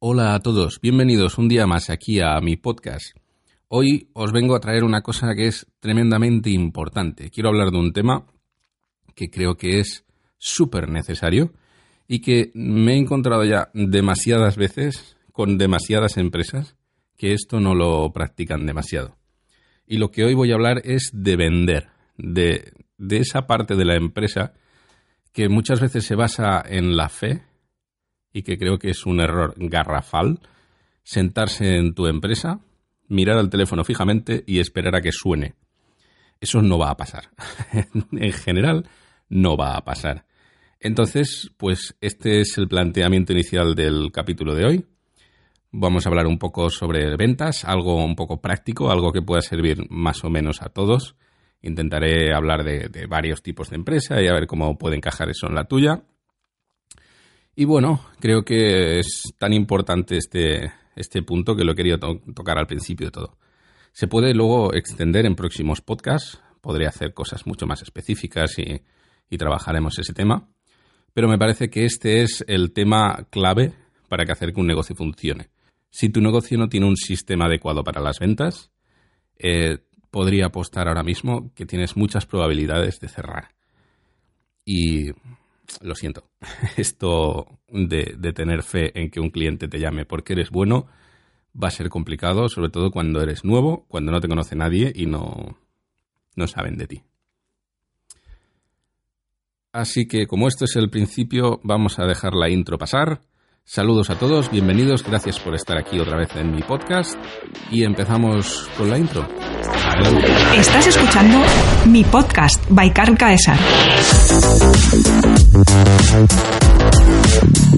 Hola a todos, bienvenidos un día más aquí a mi podcast. Hoy os vengo a traer una cosa que es tremendamente importante. Quiero hablar de un tema que creo que es súper necesario y que me he encontrado ya demasiadas veces con demasiadas empresas que esto no lo practican demasiado. Y lo que hoy voy a hablar es de vender, de, de esa parte de la empresa que muchas veces se basa en la fe y que creo que es un error garrafal, sentarse en tu empresa, mirar al teléfono fijamente y esperar a que suene. Eso no va a pasar. en general, no va a pasar. Entonces, pues este es el planteamiento inicial del capítulo de hoy. Vamos a hablar un poco sobre ventas, algo un poco práctico, algo que pueda servir más o menos a todos. Intentaré hablar de, de varios tipos de empresa y a ver cómo puede encajar eso en la tuya. Y bueno, creo que es tan importante este, este punto que lo he querido tocar al principio de todo. Se puede luego extender en próximos podcasts, podría hacer cosas mucho más específicas y, y trabajaremos ese tema, pero me parece que este es el tema clave para que hacer que un negocio funcione. Si tu negocio no tiene un sistema adecuado para las ventas, eh, podría apostar ahora mismo que tienes muchas probabilidades de cerrar. Y lo siento, esto de, tener fe en que un cliente te llame porque eres bueno va a ser complicado, sobre todo cuando eres nuevo, cuando no te conoce nadie y no, no saben de ti. Así que como esto es el principio, vamos a dejar la intro pasar. Saludos a todos, bienvenidos, gracias por estar aquí otra vez en mi podcast y empezamos con la intro. Estás escuchando mi podcast by Carl Caesar.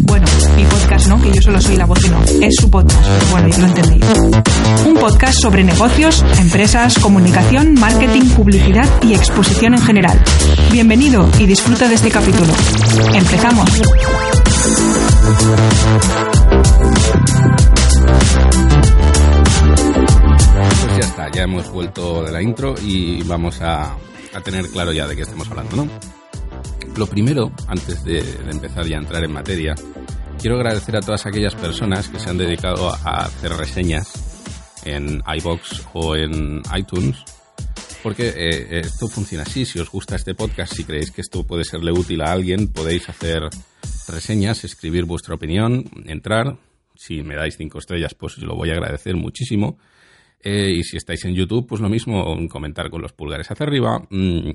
Bueno, mi podcast no, que yo solo soy la voz y no. Es su podcast, bueno, ya lo entendéis. Un podcast sobre negocios, empresas, comunicación, marketing, publicidad y exposición en general. Bienvenido y disfruta de este capítulo. Empezamos. Pues ya está, ya hemos vuelto de la intro y vamos a, a tener claro ya de qué estamos hablando, ¿no? Lo primero, antes de, empezar ya a entrar en materia, quiero agradecer a todas aquellas personas que se han dedicado a hacer reseñas en iBox o en iTunes, porque eh, esto funciona así. Si os gusta este podcast, si creéis que esto puede serle útil a alguien, podéis hacer reseñas, escribir vuestra opinión, entrar. Si me dais cinco estrellas, pues lo voy a agradecer muchísimo. Eh, y si estáis en YouTube, pues lo mismo, comentar con los pulgares hacia arriba. Mm,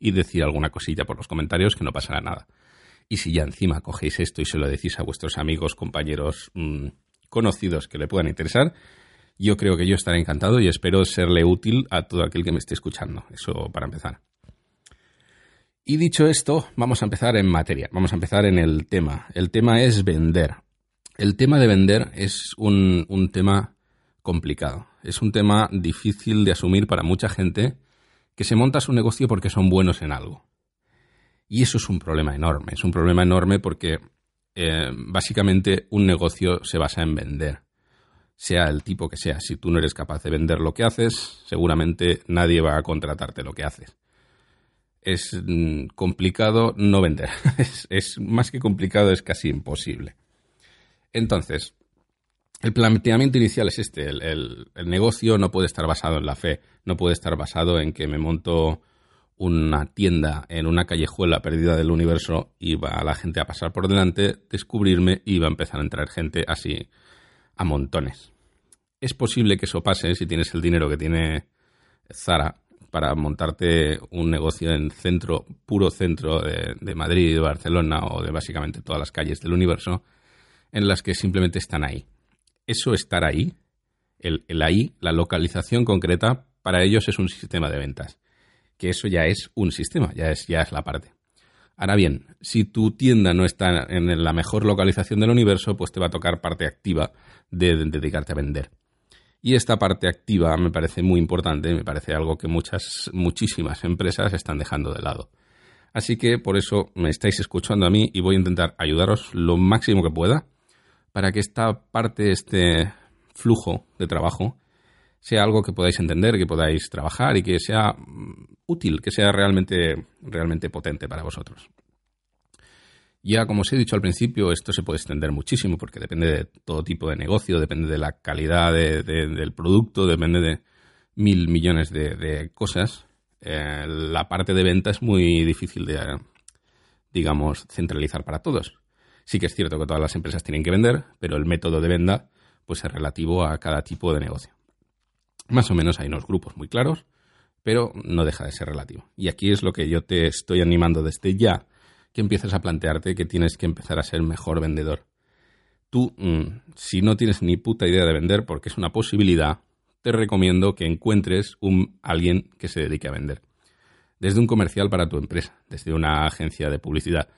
y decir alguna cosilla por los comentarios que no pasará nada. Y si ya encima cogéis esto y se lo decís a vuestros amigos, compañeros, mm, conocidos que le puedan interesar, yo creo que yo estaré encantado y espero serle útil a todo aquel que me esté escuchando. Eso para empezar. Y dicho esto, vamos a empezar en materia, vamos a empezar en el tema. El tema es vender. El tema de vender es un, un tema complicado, es un tema difícil de asumir para mucha gente que se monta su negocio porque son buenos en algo. Y eso es un problema enorme. Es un problema enorme porque eh, básicamente un negocio se basa en vender. Sea el tipo que sea. Si tú no eres capaz de vender lo que haces, seguramente nadie va a contratarte lo que haces. Es mm, complicado no vender. es, más que complicado, es casi imposible. Entonces, el planteamiento inicial es este, el, negocio no puede estar basado en la fe, no puede estar basado en que me monto una tienda en una callejuela perdida del universo y va la gente a pasar por delante, descubrirme y va a empezar a entrar gente así a montones. Es posible que eso pase si tienes el dinero que tiene Zara para montarte un negocio en centro, puro centro de, Madrid, de Barcelona o de básicamente todas las calles del universo, en las que simplemente están ahí eso estar ahí, el, ahí, la localización concreta, para ellos es un sistema de ventas. Que eso ya es un sistema, ya es, ya es la parte. Ahora bien, si tu tienda no está en la mejor localización del universo, pues te va a tocar parte activa de, dedicarte a vender. Y esta parte activa me parece muy importante, me parece algo que muchas, muchísimas empresas están dejando de lado. Así que por eso me estáis escuchando a mí y voy a intentar ayudaros lo máximo que pueda para que esta parte, este flujo de trabajo, sea algo que podáis entender, que podáis trabajar y que sea mm, útil, que sea realmente, realmente potente para vosotros. Ya, como os he dicho al principio, esto se puede extender muchísimo porque depende de todo tipo de negocio, depende de la calidad del producto, depende de mil millones de, cosas. Eh, la parte de venta es muy difícil de, digamos, centralizar para todos. Sí que es cierto que todas las empresas tienen que vender, pero el método de venta pues es relativo a cada tipo de negocio. Más o menos hay unos grupos muy claros, pero no deja de ser relativo. Y aquí es lo que yo te estoy animando desde ya que empieces a plantearte que tienes que empezar a ser mejor vendedor. Tú, mm, si no tienes ni puta idea de vender, porque es una posibilidad, te recomiendo que encuentres un alguien que se dedique a vender. Desde un comercial para tu empresa, desde una agencia de publicidad,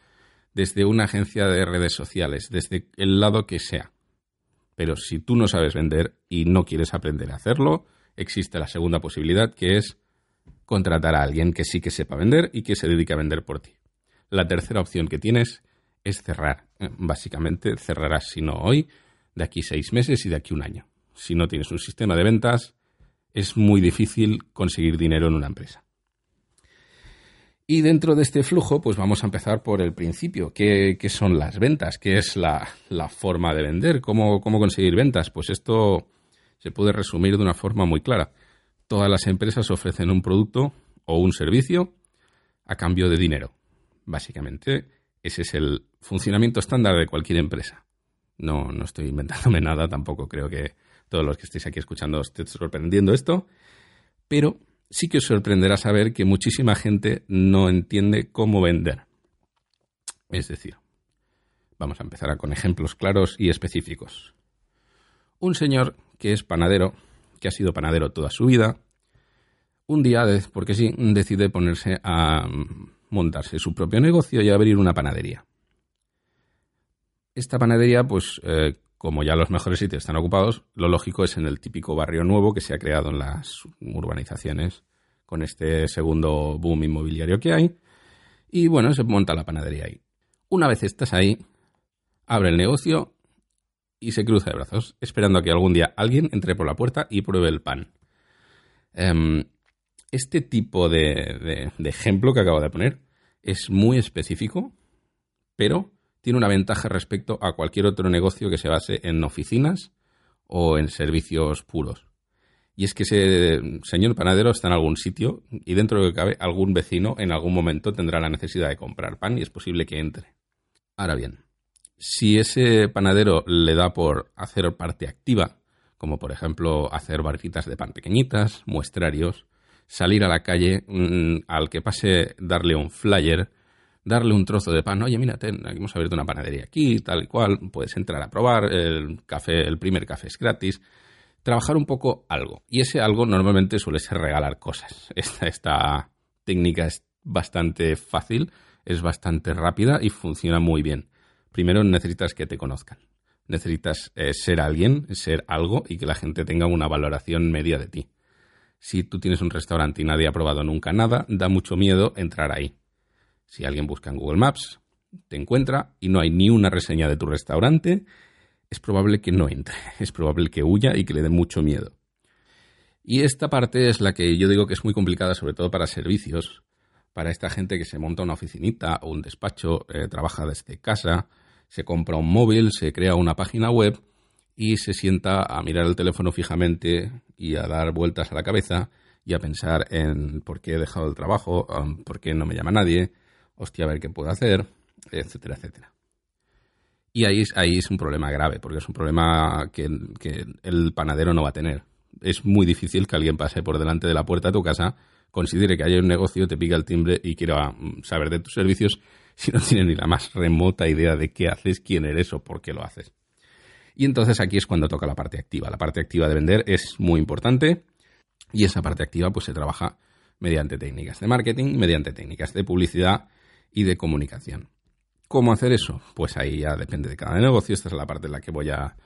desde una agencia de redes sociales, desde el lado que sea. Pero si tú no sabes vender y no quieres aprender a hacerlo, existe la segunda posibilidad que es contratar a alguien que sí que sepa vender y que se dedique a vender por ti. La tercera opción que tienes es cerrar. Eh, básicamente cerrarás, si no hoy, de aquí seis meses y de aquí un año. Si no tienes un sistema de ventas, es muy difícil conseguir dinero en una empresa. Y dentro de este flujo, pues vamos a empezar por el principio. ¿Qué, son las ventas? ¿Qué es la, forma de vender? ¿Cómo, ¿Cómo conseguir ventas? Pues esto se puede resumir de una forma muy clara. Todas las empresas ofrecen un producto o un servicio a cambio de dinero. Básicamente, ese es el funcionamiento estándar de cualquier empresa. No, no estoy inventándome nada, tampoco creo que todos los que estéis aquí escuchando os sorprendiendo esto, pero sí que os sorprenderá saber que muchísima gente no entiende cómo vender. Es decir, vamos a empezar con ejemplos claros y específicos. Un señor que es panadero, que ha sido panadero toda su vida, un día, porque sí, decide ponerse a montarse su propio negocio y abrir una panadería. Esta panadería, pues, eh, como ya los mejores sitios están ocupados, lo lógico es en el típico barrio nuevo que se ha creado en las urbanizaciones con este segundo boom inmobiliario que hay. Y bueno, se monta la panadería ahí. Una vez estás ahí, abre el negocio y se cruza de brazos, esperando a que algún día alguien entre por la puerta y pruebe el pan. Em, este tipo de, ejemplo que acabo de poner es muy específico, pero tiene una ventaja respecto a cualquier otro negocio que se base en oficinas o en servicios puros. Y es que ese señor panadero está en algún sitio y dentro de lo que cabe algún vecino en algún momento tendrá la necesidad de comprar pan y es posible que entre. Ahora bien, si ese panadero le da por hacer parte activa, como por ejemplo hacer barritas de pan pequeñitas, muestrarios, salir a la calle, mm, al que pase darle un flyer, darle un trozo de pan, oye, mira, ten, hemos abierto una panadería aquí, tal y cual, puedes entrar a probar, el café, el primer café es gratis, trabajar un poco algo. Y ese algo normalmente suele ser regalar cosas. Esta, esta técnica es bastante fácil, es bastante rápida y funciona muy bien. Primero necesitas que te conozcan. Necesitas eh, ser alguien, ser algo y que la gente tenga una valoración media de ti. Si tú tienes un restaurante y nadie ha probado nunca nada, da mucho miedo entrar ahí. Si alguien busca en Google Maps, te encuentra y no hay ni una reseña de tu restaurante, es probable que no entre, es probable que huya y que le dé mucho miedo. Y esta parte es la que yo digo que es muy complicada, sobre todo para servicios, para esta gente que se monta una oficinita o un despacho, eh, trabaja desde casa, se compra un móvil, se crea una página web y se sienta a mirar el teléfono fijamente y a dar vueltas a la cabeza y a pensar en por qué he dejado el trabajo, um, por qué no me llama nadie, hostia, a ver qué puedo hacer, etcétera, etcétera. Y ahí, ahí es un problema grave, porque es un problema que, que el panadero no va a tener. Es muy difícil que alguien pase por delante de la puerta de tu casa, considere que hay un negocio, te pica el timbre y quiera mm, saber de tus servicios si no tiene ni la más remota idea de qué haces, quién eres o por qué lo haces. Y entonces aquí es cuando toca la parte activa. La parte activa de vender es muy importante y esa parte activa pues se trabaja mediante técnicas de marketing, mediante técnicas de publicidad y de comunicación. ¿Cómo hacer eso? Pues ahí ya depende de cada negocio. Esta es la parte en la que voy a,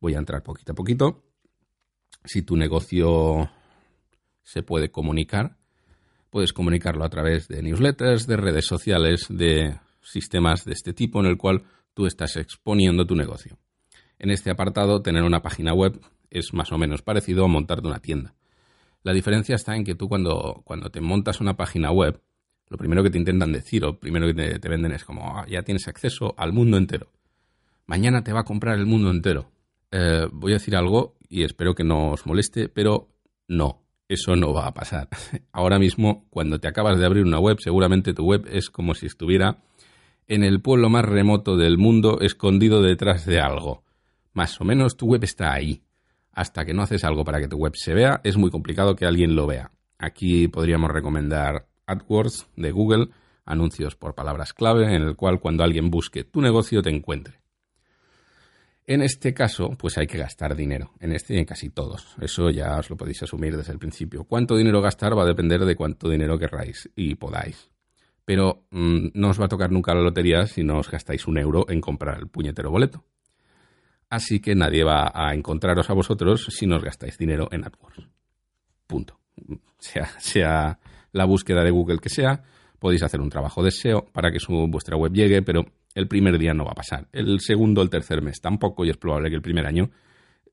voy a entrar poquito a poquito. Si tu negocio se puede comunicar, puedes comunicarlo a través de newsletters, de redes sociales, de sistemas de este tipo en el cual tú estás exponiendo tu negocio. En este apartado, tener una página web es más o menos parecido a montarte una tienda. La diferencia está en que tú cuando, cuando te montas una página web, Lo primero que te intentan decir o primero que te, venden es como, ah, ya tienes acceso al mundo entero. Mañana te va a comprar el mundo entero. Eh, voy a decir algo y espero que no os moleste, pero no, eso no va a pasar. Ahora mismo, cuando te acabas de abrir una web, seguramente tu web es como si estuviera en el pueblo más remoto del mundo, escondido detrás de algo. Más o menos tu web está ahí. Hasta que no haces algo para que tu web se vea, es muy complicado que alguien lo vea. Aquí podríamos recomendar AdWords de Google, anuncios por palabras clave, en el cual cuando alguien busque tu negocio te encuentre. En este caso, pues hay que gastar dinero, en este y en casi todos. Eso ya os lo podéis asumir desde el principio. Cuánto dinero gastar va a depender de cuánto dinero querráis y podáis. Pero mm, no os va a tocar nunca la lotería si no os gastáis un euro en comprar el puñetero boleto. Así que nadie va a encontraros a vosotros si no os gastáis dinero en AdWords. Punto. Sea, la búsqueda de Google que sea, podéis hacer un trabajo de SEO para que su, vuestra web llegue, pero el primer día no va a pasar. El segundo el tercer mes tampoco, y es probable que el primer año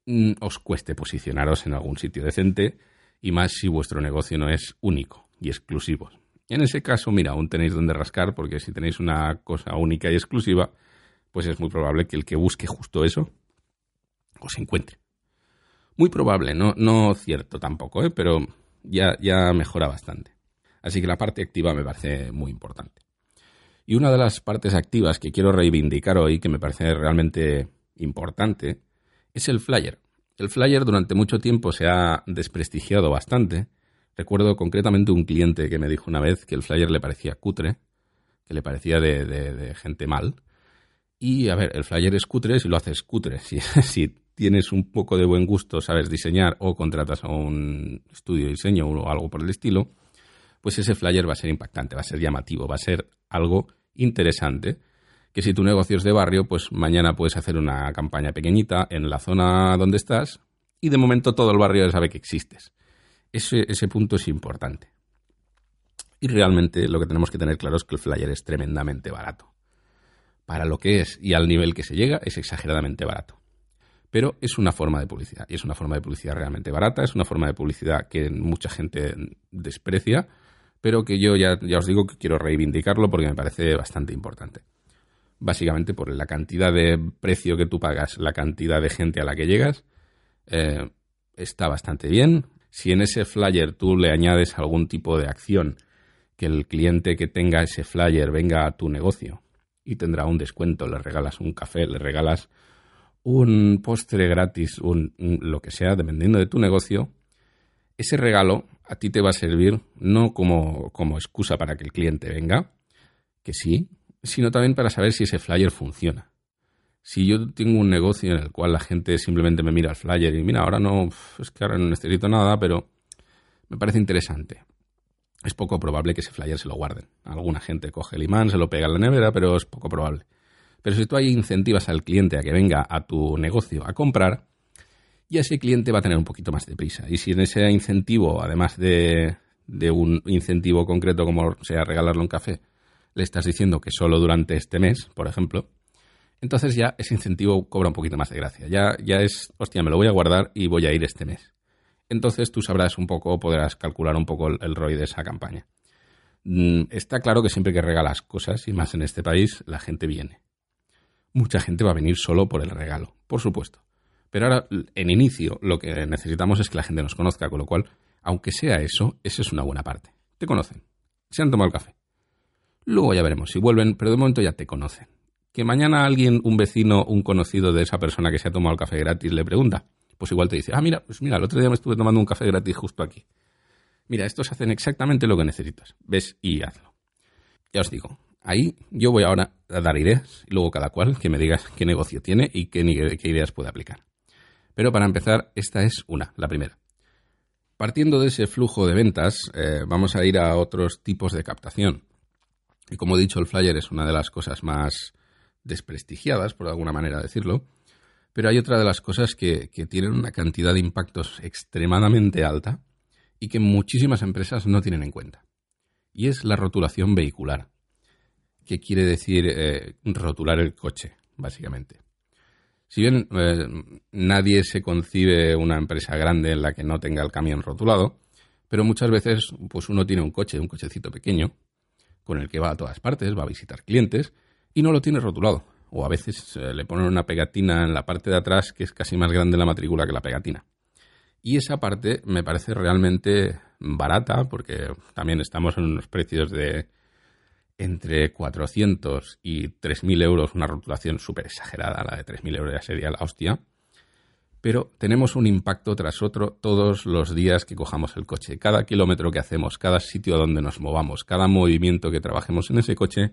mm, os cueste posicionaros en algún sitio decente, y más si vuestro negocio no es único y exclusivo. En ese caso, mira, aún tenéis donde rascar, porque si tenéis una cosa única y exclusiva, pues es muy probable que el que busque justo eso os encuentre. Muy probable, no, no cierto tampoco, ¿eh? pero ya, ya mejora bastante. Así que la parte activa me parece muy importante. Y una de las partes activas que quiero reivindicar hoy, que me parece realmente importante, es el flyer. El flyer durante mucho tiempo se ha desprestigiado bastante. Recuerdo concretamente un cliente que me dijo una vez que el flyer le parecía cutre, que le parecía de, gente mal. Y a ver, el flyer es cutre si lo haces cutre. Si tienes un poco de buen gusto, sabes diseñar o contratas a un estudio de diseño o algo por el estilo, pues ese flyer va a ser impactante, va a ser llamativo, va a ser algo interesante que si tu negocio es de barrio, pues mañana puedes hacer una campaña pequeñita en la zona donde estás y de momento todo el barrio sabe que existes. Ese, ese punto es importante. Y realmente lo que tenemos que tener claro es que el flyer es tremendamente barato. Para lo que es y al nivel que se llega es exageradamente barato. Pero es una forma de publicidad y es una forma de publicidad realmente barata, es una forma de publicidad que mucha gente desprecia pero que yo ya, ya os digo que quiero reivindicarlo porque me parece bastante importante. Básicamente por la cantidad de precio que tú pagas, la cantidad de gente a la que llegas, eh, está bastante bien. Si en ese flyer tú le añades algún tipo de acción, que el cliente que tenga ese flyer venga a tu negocio y tendrá un descuento, le regalas un café, le regalas un postre gratis, un, lo que sea, dependiendo de tu negocio, ese regalo a ti te va a servir no como, como excusa para que el cliente venga, que sí, sino también para saber si ese flyer funciona. Si yo tengo un negocio en el cual la gente simplemente me mira el flyer y mira, ahora no, es que ahora no necesito nada, pero me parece interesante. Es poco probable que ese flyer se lo guarden. Alguna gente coge el imán, se lo pega en la nevera, pero es poco probable. Pero si tú ahí incentivas al cliente a que venga a tu negocio a comprar, y ese cliente va a tener un poquito más de prisa. Y si en ese incentivo, además de, un incentivo concreto como sea regalarle un café, le estás diciendo que solo durante este mes, por ejemplo, entonces ya ese incentivo cobra un poquito más de gracia. Ya, ya es, hostia, me lo voy a guardar y voy a ir este mes. Entonces tú sabrás un poco, podrás calcular un poco el, el ROI de esa campaña. Mm, está claro que siempre que regalas cosas, y más en este país, la gente viene. Mucha gente va a venir solo por el regalo, por supuesto. Pero ahora, en inicio, lo que necesitamos es que la gente nos conozca, con lo cual, aunque sea eso, eso es una buena parte. Te conocen. Se han tomado el café. Luego ya veremos si vuelven, pero de momento ya te conocen. Que mañana alguien, un vecino, un conocido de esa persona que se ha tomado el café gratis le pregunta, pues igual te dice, ah, mira, pues mira, el otro día me estuve tomando un café gratis justo aquí. Mira, estos hacen exactamente lo que necesitas. Ves y hazlo. Ya os digo, ahí yo voy ahora a dar ideas y luego cada cual que me digas qué negocio tiene y qué, qué ideas puede aplicar. Pero para empezar, esta es una, la primera. Partiendo de ese flujo de ventas, eh, vamos a ir a otros tipos de captación. Y como he dicho, el flyer es una de las cosas más desprestigiadas, por alguna manera decirlo, pero hay otra de las cosas que, que tienen una cantidad de impactos extremadamente alta y que muchísimas empresas no tienen en cuenta. Y es la rotulación vehicular, que quiere decir eh, rotular el coche, básicamente. Si bien eh, nadie se concibe una empresa grande en la que no tenga el camión rotulado, pero muchas veces pues uno tiene un coche, un cochecito pequeño, con el que va a todas partes, va a visitar clientes y no lo tiene rotulado. O a veces eh, le ponen una pegatina en la parte de atrás que es casi más grande la matrícula que la pegatina. Y esa parte me parece realmente barata porque también estamos en unos precios de entre 400 y 3.000 euros, una rotulación súper exagerada, la de 3.000 euros ya sería la hostia. Pero tenemos un impacto tras otro todos los días que cojamos el coche. Cada kilómetro que hacemos, cada sitio donde nos movamos, cada movimiento que trabajemos en ese coche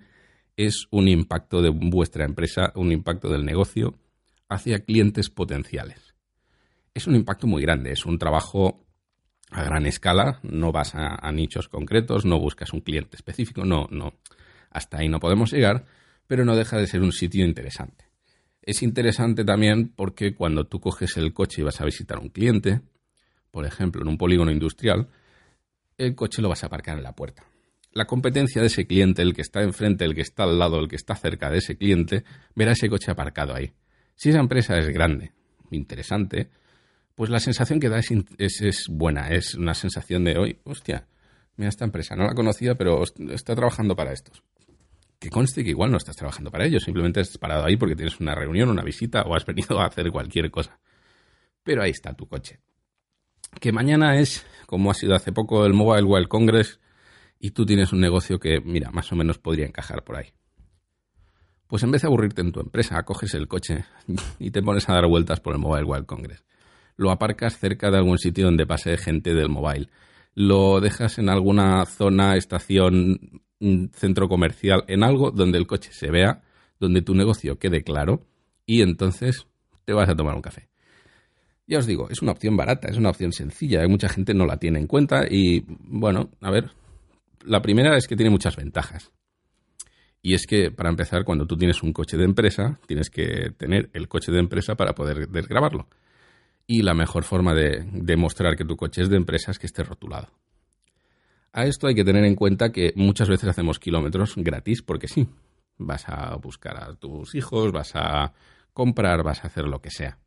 es un impacto de vuestra empresa, un impacto del negocio hacia clientes potenciales es un impacto muy grande, es un trabajo a gran escala, no vas a, nichos concretos, no buscas un cliente específico, no, no, hasta ahí no podemos llegar, pero no deja de ser un sitio interesante. Es interesante también porque cuando tú coges el coche y vas a visitar un cliente, por ejemplo, en un polígono industrial, el coche lo vas a aparcar en la puerta. La competencia de ese cliente, el que está enfrente, el que está al lado, el que está cerca de ese cliente, verá ese coche aparcado ahí. Si esa empresa es grande, interesante, pues la sensación que da es, buena, es una sensación de, hoy, hostia, mira esta empresa, no la conocía, pero está trabajando para estos. Que conste que igual no estás trabajando para ellos, simplemente has parado ahí porque tienes una reunión, una visita o has venido a hacer cualquier cosa. Pero ahí está tu coche. Que mañana es, como ha sido hace poco, el Mobile World Congress y tú tienes un negocio que, mira, más o menos podría encajar por ahí. Pues en vez de aburrirte en tu empresa, coges el coche y te pones a dar vueltas por el Mobile World Congress lo aparcas cerca de algún sitio donde pase gente del mobile. Lo dejas en alguna zona, estación, centro comercial, en algo donde el coche se vea, donde tu negocio quede claro y entonces te vas a tomar un café. Ya os digo, es una opción barata, es una opción sencilla, mucha gente no la tiene en cuenta y bueno, a ver, la primera es que tiene muchas ventajas. Y es que, para empezar, cuando tú tienes un coche de empresa, tienes que tener el coche de empresa para poder desgrabarlo y la mejor forma de demostrar que tu coche es de empresa es que esté rotulado. A esto hay que tener en cuenta que muchas veces hacemos kilómetros gratis porque sí. Vas a buscar a tus hijos, vas a comprar, vas a hacer lo que sea.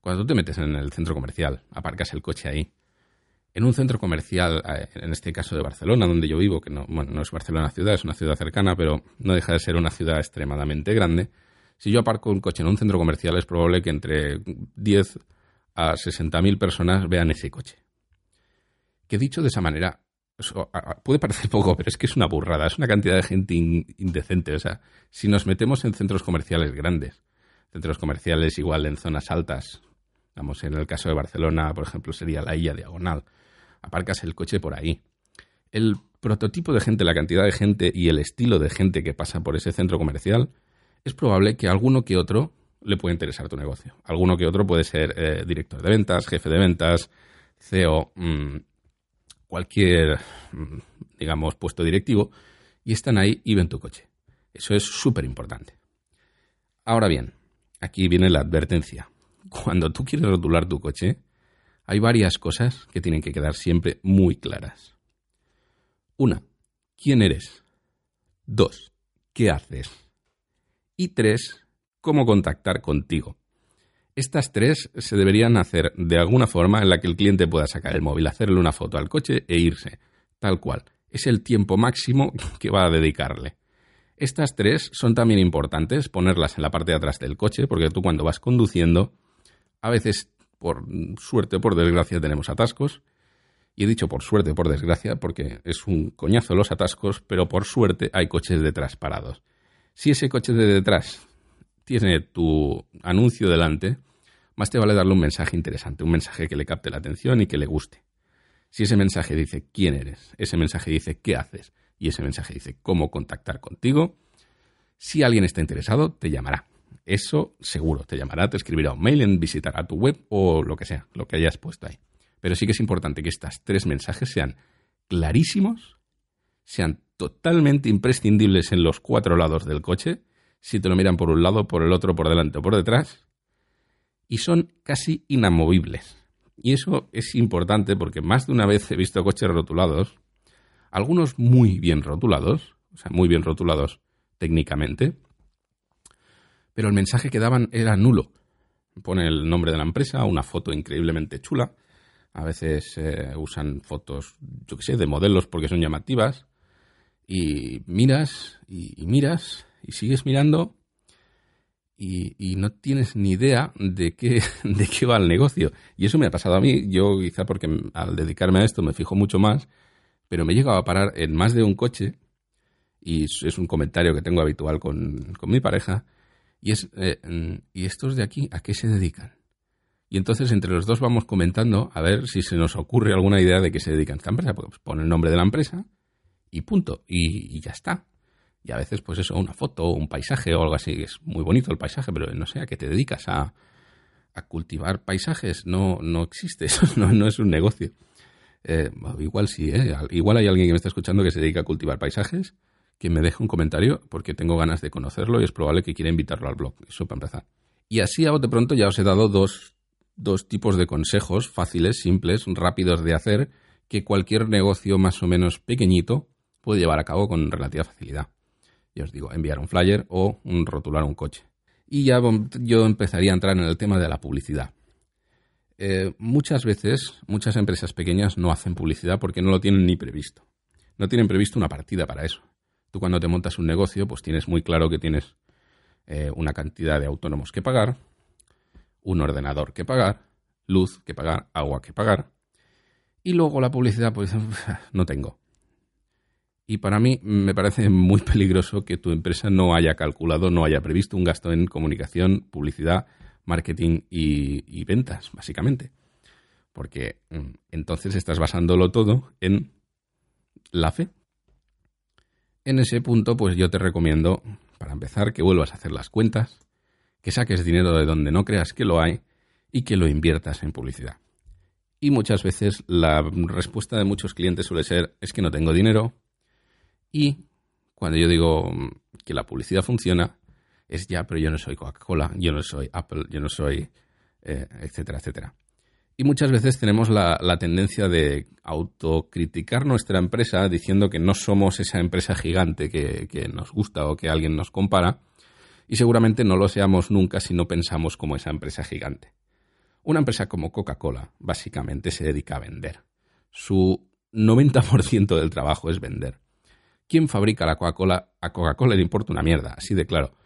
Cuando tú te metes en el centro comercial, aparcas el coche ahí, en un centro comercial, eh, en este caso de Barcelona, donde yo vivo, que no, no es Barcelona ciudad, es una ciudad cercana, pero no deja de ser una ciudad extremadamente grande, si yo aparco un coche en un centro comercial es probable que entre 10 a 60.000 personas vean ese coche. Que dicho de esa manera, puede parecer poco, pero es que es una burrada, es una cantidad de gente indecente. O sea, si nos metemos en centros comerciales grandes, centros comerciales igual en zonas altas, vamos, en el caso de Barcelona, por ejemplo, sería la Illa Diagonal, aparcas el coche por ahí. El prototipo de gente, la cantidad de gente y el estilo de gente que pasa por ese centro comercial, es probable que alguno que otro le puede interesar tu negocio. Alguno que otro puede ser eh, director de ventas, jefe de ventas, CEO, mm, cualquier, mm, digamos, puesto directivo, y están ahí y ven tu coche. Eso es súper importante. Ahora bien, aquí viene la advertencia. Cuando tú quieres rotular tu coche, hay varias cosas que tienen que quedar siempre muy claras. Una, ¿quién eres? Dos, ¿qué haces? Y tres, cómo contactar contigo. Estas tres se deberían hacer de alguna forma en la que el cliente pueda sacar el móvil, hacerle una foto al coche e irse, tal cual. Es el tiempo máximo que va a dedicarle. Estas tres son también importantes ponerlas en la parte de atrás del coche, porque tú cuando vas conduciendo, a veces por suerte o por desgracia tenemos atascos. Y he dicho por suerte o por desgracia porque es un coñazo los atascos, pero por suerte hay coches detrás parados. Si ese coche de detrás tiene tu anuncio delante, más te vale darle un mensaje interesante, un mensaje que le capte la atención y que le guste. Si ese mensaje dice quién eres, ese mensaje dice qué haces y ese mensaje dice cómo contactar contigo, si alguien está interesado, te llamará. Eso seguro, te llamará, te escribirá un mail, visitará tu web o lo que sea, lo que hayas puesto ahí. Pero sí que es importante que estos tres mensajes sean clarísimos, sean totalmente imprescindibles en los cuatro lados del coche si te lo miran por un lado, por el otro, por delante o por detrás, y son casi inamovibles. Y eso es importante porque más de una vez he visto coches rotulados, algunos muy bien rotulados, o sea, muy bien rotulados técnicamente, pero el mensaje que daban era nulo. Pone el nombre de la empresa, una foto increíblemente chula. A veces eh, usan fotos, yo qué sé, de modelos porque son llamativas Y miras y, miras y sigues mirando y, no tienes ni idea de qué, de qué va el negocio. Y eso me ha pasado a mí. Yo quizá porque al dedicarme a esto me fijo mucho más, pero me he llegado a parar en más de un coche y es un comentario que tengo habitual con, con mi pareja, y es, eh, ¿y estos de aquí a qué se dedican? Y entonces entre los dos vamos comentando a ver si se nos ocurre alguna idea de qué se dedican esta empresa. Pues pone el nombre de la empresa y punto, y, ya está. Y a veces, pues eso, una foto, un paisaje o algo así. Es muy bonito el paisaje, pero no sé a qué te dedicas a, a cultivar paisajes. No, no existe, eso no, no es un negocio. Eh, igual sí, ¿eh? igual hay alguien que me está escuchando que se dedica a cultivar paisajes que me deje un comentario porque tengo ganas de conocerlo y es probable que quiera invitarlo al blog. Eso para empezar. Y así a de pronto ya os he dado dos, dos tipos de consejos fáciles, simples, rápidos de hacer que cualquier negocio más o menos pequeñito puede llevar a cabo con relativa facilidad. Ya os digo, enviar un flyer o un rotular un coche. Y ya yo empezaría a entrar en el tema de la publicidad. Eh, muchas veces, muchas empresas pequeñas no hacen publicidad porque no lo tienen ni previsto. No tienen previsto una partida para eso. Tú cuando te montas un negocio, pues tienes muy claro que tienes eh, una cantidad de autónomos que pagar, un ordenador que pagar, luz que pagar, agua que pagar. Y luego la publicidad, pues no tengo. Y para mí me parece muy peligroso que tu empresa no haya calculado, no haya previsto un gasto en comunicación, publicidad, marketing y, ventas, básicamente. Porque mm, entonces estás basándolo todo en la fe, en ese punto, pues yo te recomiendo, para empezar, que vuelvas a hacer las cuentas, que saques dinero de donde no creas que lo hay y que lo inviertas en publicidad. Y muchas veces la respuesta de muchos clientes suele ser, es que no tengo dinero. Y cuando yo digo que la publicidad funciona, es ya, pero yo no soy Coca-Cola, yo no soy Apple, yo no soy, eh, etcétera, etcétera. Y muchas veces tenemos la, tendencia de autocriticar nuestra empresa diciendo que no somos esa empresa gigante que, que, nos gusta o que alguien nos compara. Y seguramente no lo seamos nunca si no pensamos como esa empresa gigante. Una empresa como Coca-Cola básicamente se dedica a vender. Su 90% del trabajo es vender. ¿Quién fabrica la Coca-Cola? A Coca-Cola le importa una mierda, así de claro.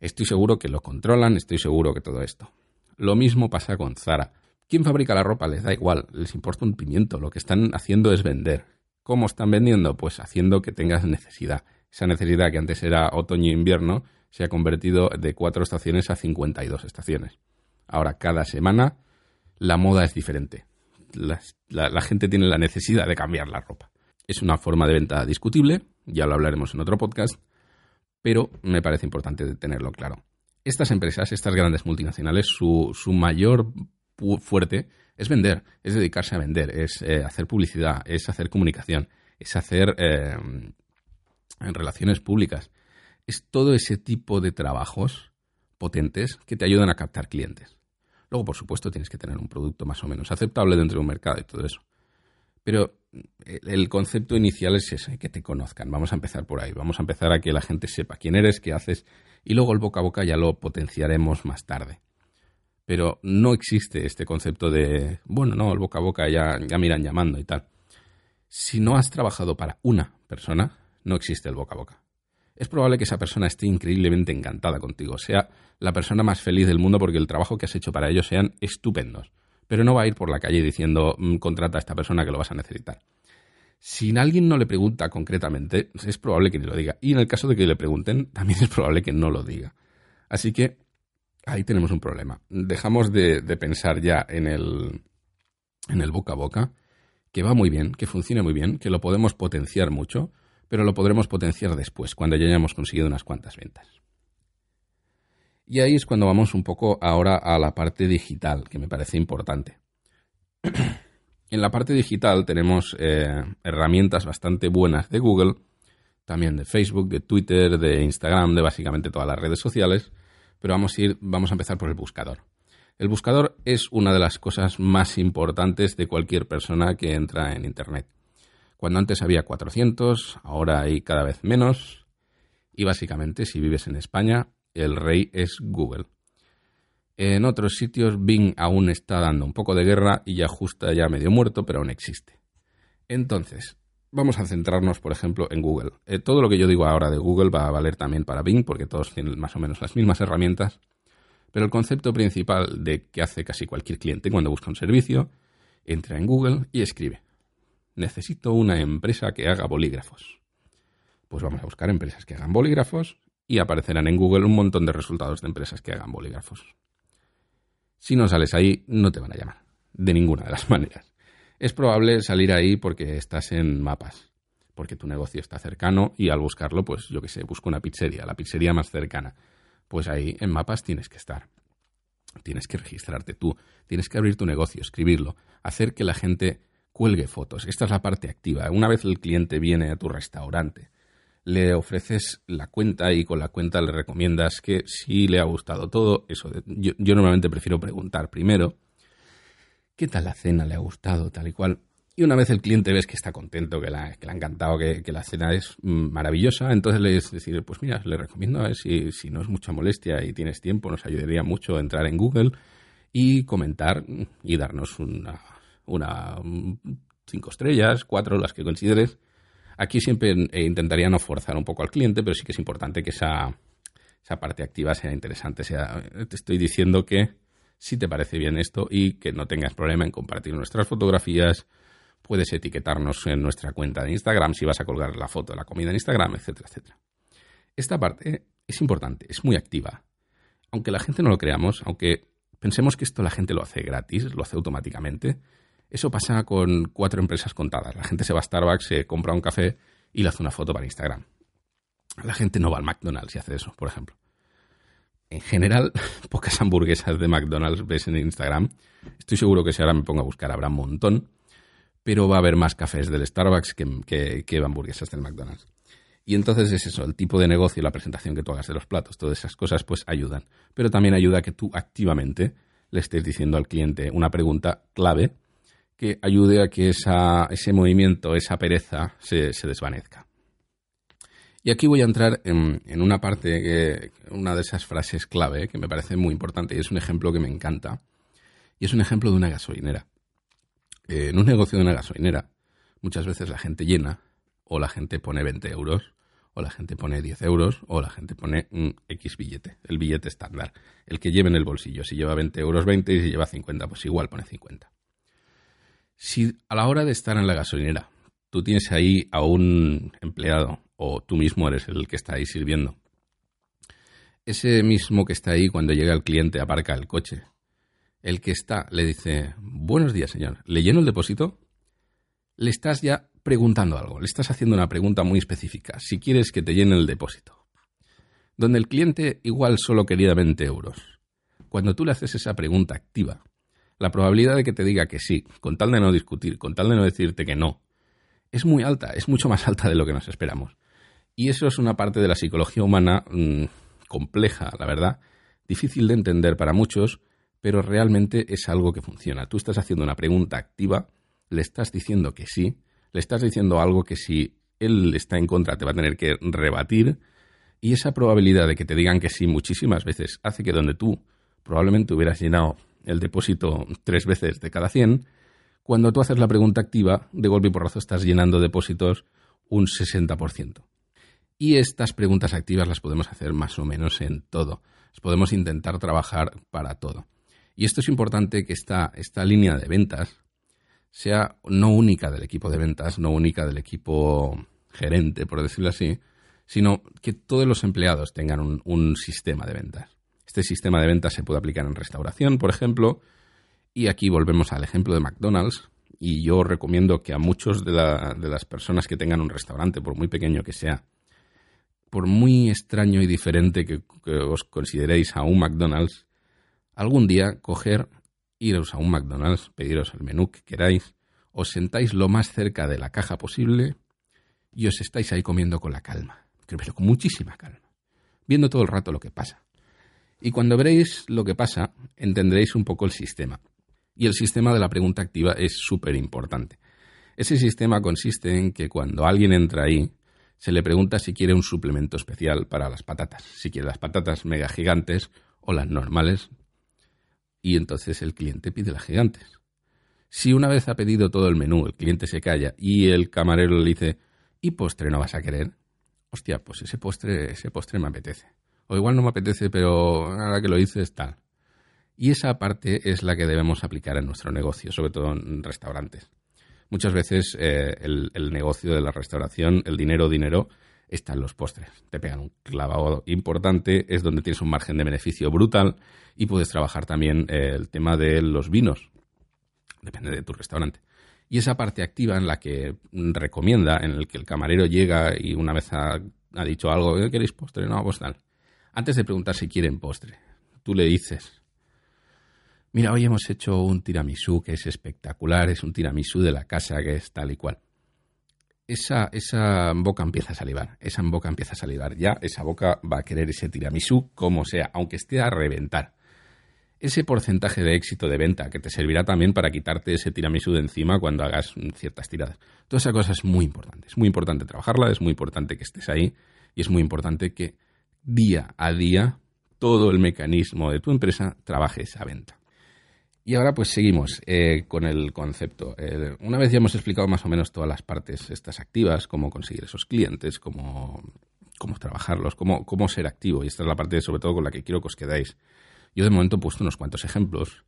Estoy seguro que lo controlan, estoy seguro que todo esto. Lo mismo pasa con Zara. ¿Quién fabrica la ropa? Les da igual, les importa un pimiento. Lo que están haciendo es vender. ¿Cómo están vendiendo? Pues haciendo que tengas necesidad. Esa necesidad que antes era otoño e invierno se ha convertido de cuatro estaciones a 52 estaciones. Ahora, cada semana la moda es diferente. La, la, gente tiene la necesidad de cambiar la ropa. Es una forma de venta discutible, ya lo hablaremos en otro podcast, pero me parece importante tenerlo claro. Estas empresas, estas grandes multinacionales, su, su mayor fuerte es vender, es dedicarse a vender, es eh, hacer publicidad, es hacer comunicación, es hacer eh, relaciones públicas. Es todo ese tipo de trabajos potentes que te ayudan a captar clientes. Luego, por supuesto, tienes que tener un producto más o menos aceptable dentro de un mercado y todo eso. Pero eh, el concepto inicial es ese, que te conozcan. Vamos a empezar por ahí. Vamos a empezar a que la gente sepa quién eres, qué haces, y luego el boca a boca ya lo potenciaremos más tarde pero no existe este concepto de, bueno, no, el boca a boca ya, ya miran llamando y tal. Si no has trabajado para una persona, no existe el boca a boca. Es probable que esa persona esté increíblemente encantada contigo, sea la persona más feliz del mundo porque el trabajo que has hecho para ellos sean estupendos, pero no va a ir por la calle diciendo, mm, contrata a esta persona que lo vas a necesitar. Si alguien no le pregunta concretamente, es probable que ni lo diga. Y en el caso de que le pregunten, también es probable que no lo diga. Así que ahí tenemos un problema. Dejamos de, pensar ya en el, en el boca a boca, que va muy bien, que funciona muy bien, que lo podemos potenciar mucho, pero lo podremos potenciar después, cuando ya hayamos conseguido unas cuantas ventas. Y ahí es cuando vamos un poco ahora a la parte digital, que me parece importante. en la parte digital tenemos eh, herramientas bastante buenas de Google, también de Facebook, de Twitter, de Instagram, de básicamente todas las redes sociales, pero vamos a, ir, vamos a empezar por el buscador. El buscador es una de las cosas más importantes de cualquier persona que entra en Internet. Cuando antes había 400, ahora hay cada vez menos. Y básicamente, si vives en España, el rey es Google. En otros sitios, Bing aún está dando un poco de guerra y ya justa ya medio muerto, pero aún existe. Entonces, vamos a centrarnos, por ejemplo, en Google. Eh, todo lo que yo digo ahora de Google va a valer también para Bing, porque todos tienen más o menos las mismas herramientas. Pero el concepto principal de que hace casi cualquier cliente cuando busca un servicio, entra en Google y escribe, necesito una empresa que haga bolígrafos. Pues vamos a buscar empresas que hagan bolígrafos y aparecerán en Google un montón de resultados de empresas que hagan bolígrafos. Si no sales ahí, no te van a llamar, de ninguna de las maneras. Es probable salir ahí porque estás en mapas, porque tu negocio está cercano y al buscarlo, pues yo qué sé, busco una pizzería, la pizzería más cercana. Pues ahí en mapas tienes que estar. Tienes que registrarte tú, tienes que abrir tu negocio, escribirlo, hacer que la gente cuelgue fotos. Esta es la parte activa. Una vez el cliente viene a tu restaurante, le ofreces la cuenta y con la cuenta le recomiendas que si le ha gustado todo, eso. Yo, normalmente prefiero preguntar primero qué tal la cena, le ha gustado, tal y cual. Y una vez el cliente ves que está contento, que, le ha encantado, que, la cena es maravillosa, entonces le es pues mira, le recomiendo a ver si, si no es mucha molestia y tienes tiempo, nos ayudaría mucho entrar en Google y comentar y darnos una, una cinco estrellas, cuatro, las que consideres. Aquí siempre eh, intentaría no forzar un poco al cliente, pero sí que es importante que esa, esa parte activa sea interesante. Sea, te estoy diciendo que si te parece bien esto y que no tengas problema en compartir nuestras fotografías, puedes etiquetarnos en nuestra cuenta de Instagram si vas a colgar la foto de la comida en Instagram, etcétera, etcétera. Esta parte es importante, es muy activa. Aunque la gente no lo creamos, aunque pensemos que esto la gente lo hace gratis, lo hace automáticamente, eso pasa con cuatro empresas contadas. La gente se va a Starbucks, se compra un café y le hace una foto para Instagram. La gente no va al McDonald's y hace eso, por ejemplo. En general, pocas hamburguesas de McDonald's ves en Instagram. Estoy seguro que si ahora me pongo a buscar habrá un montón, pero va a haber más cafés del Starbucks que, hamburguesas del McDonald's. Y entonces es eso, el tipo de negocio, la presentación que tú hagas de los platos, todas esas cosas pues ayudan. Pero también ayuda a que tú activamente le estés diciendo al cliente una pregunta clave que ayude a que ese movimiento, esa pereza, se, desvanezca. Y aquí voy a entrar en, una parte, una de esas frases clave que me parece muy importante y es un ejemplo que me encanta. Y es un ejemplo de una gasolinera. Eh, en un negocio de una gasolinera, muchas veces la gente llena, o la gente pone 20 euros, o la gente pone 10 euros, o la gente pone un X billete, el billete estándar, el que lleve en el bolsillo. Si lleva 20 euros, 20, y si lleva 50, pues igual pone 50. Si a la hora de estar en la gasolinera tú tienes ahí a un empleado o tú mismo eres el que está ahí sirviendo, ese mismo que está ahí cuando llega el cliente aparca el coche, el que está le dice, buenos días señor, ¿le lleno el depósito? Le estás ya preguntando algo, le estás haciendo una pregunta muy específica, si quieres que te llene el depósito. Donde el cliente igual solo quería 20 euros. Cuando tú le haces esa pregunta activa, la probabilidad de que te diga que sí, con tal de no discutir, con tal de no decirte que no, es muy alta, es mucho más alta de lo que nos esperamos. Y eso es una parte de la psicología humana mm, compleja, la verdad, difícil de entender para muchos, pero realmente es algo que funciona. Tú estás haciendo una pregunta activa, le estás diciendo que sí, le estás diciendo algo que si él está en contra te va a tener que rebatir, y esa probabilidad de que te digan que sí muchísimas veces hace que donde tú probablemente hubieras llenado el depósito tres veces de cada 100, cuando tú haces la pregunta activa, de golpe y porrazo estás llenando depósitos un 60%. Y estas preguntas activas las podemos hacer más o menos en todo. Las podemos intentar trabajar para todo. Y esto es importante que esta, esta línea de ventas sea no única del equipo de ventas, no única del equipo gerente, por decirlo así, sino que todos los empleados tengan un, un sistema de ventas. Este sistema de ventas se puede aplicar en restauración, por ejemplo, y aquí volvemos al ejemplo de McDonald's. Y yo recomiendo que a muchos de, las personas que tengan un restaurante, por muy pequeño que sea, por muy extraño y diferente que, os consideréis a un McDonald's, algún día coger, iros a un McDonald's, pediros el menú que queráis, os sentáis lo más cerca de la caja posible y os estáis ahí comiendo con la calma, pero con muchísima calma, viendo todo el rato lo que pasa. Y cuando veréis lo que pasa, entenderéis un poco el sistema. Y el sistema de la pregunta activa es súper importante. Ese sistema consiste en que cuando alguien entra ahí, se le pregunta si quiere un suplemento especial para las patatas, si quiere las patatas mega gigantes o las normales, y entonces el cliente pide las gigantes. Si una vez ha pedido todo el menú, el cliente se calla y el camarero le dice, ¿y postre no vas a querer? Hostia, pues ese postre, ese postre me apetece. O igual no me apetece, pero ahora que lo dices, tal. Y esa parte es la que debemos aplicar en nuestro negocio, sobre todo en restaurantes. Muchas veces eh, el, negocio de la restauración, el dinero, dinero, está en los postres. Te pegan un clavado importante, es donde tienes un margen de beneficio brutal y puedes trabajar también eh, el tema de los vinos. Depende de tu restaurante. Y esa parte activa en la que recomienda, en el que el camarero llega y una vez ha, ha dicho algo, ¿Eh, ¿queréis postre? No, pues tal. Antes de preguntar si quieren postre, tú le dices, mira, hoy hemos hecho un tiramisú que es espectacular, es un tiramisú de la casa que es tal y cual esa, esa boca empieza a salivar, esa boca empieza a salivar. Ya esa boca va a querer ese tiramisú como sea, aunque esté a reventar. Ese porcentaje de éxito de venta que te servirá también para quitarte ese tiramisú de encima cuando hagas ciertas tiradas. Toda esa cosa es muy importante. Es muy importante trabajarla, es muy importante que estés ahí y es muy importante que día a día todo el mecanismo de tu empresa trabaje esa venta. Y ahora pues seguimos eh, con el concepto. Eh, una vez ya hemos explicado más o menos todas las partes estas activas, cómo conseguir esos clientes, cómo, cómo trabajarlos, cómo, cómo ser activo. Y esta es la parte sobre todo con la que quiero que os quedáis. Yo de momento he puesto unos cuantos ejemplos,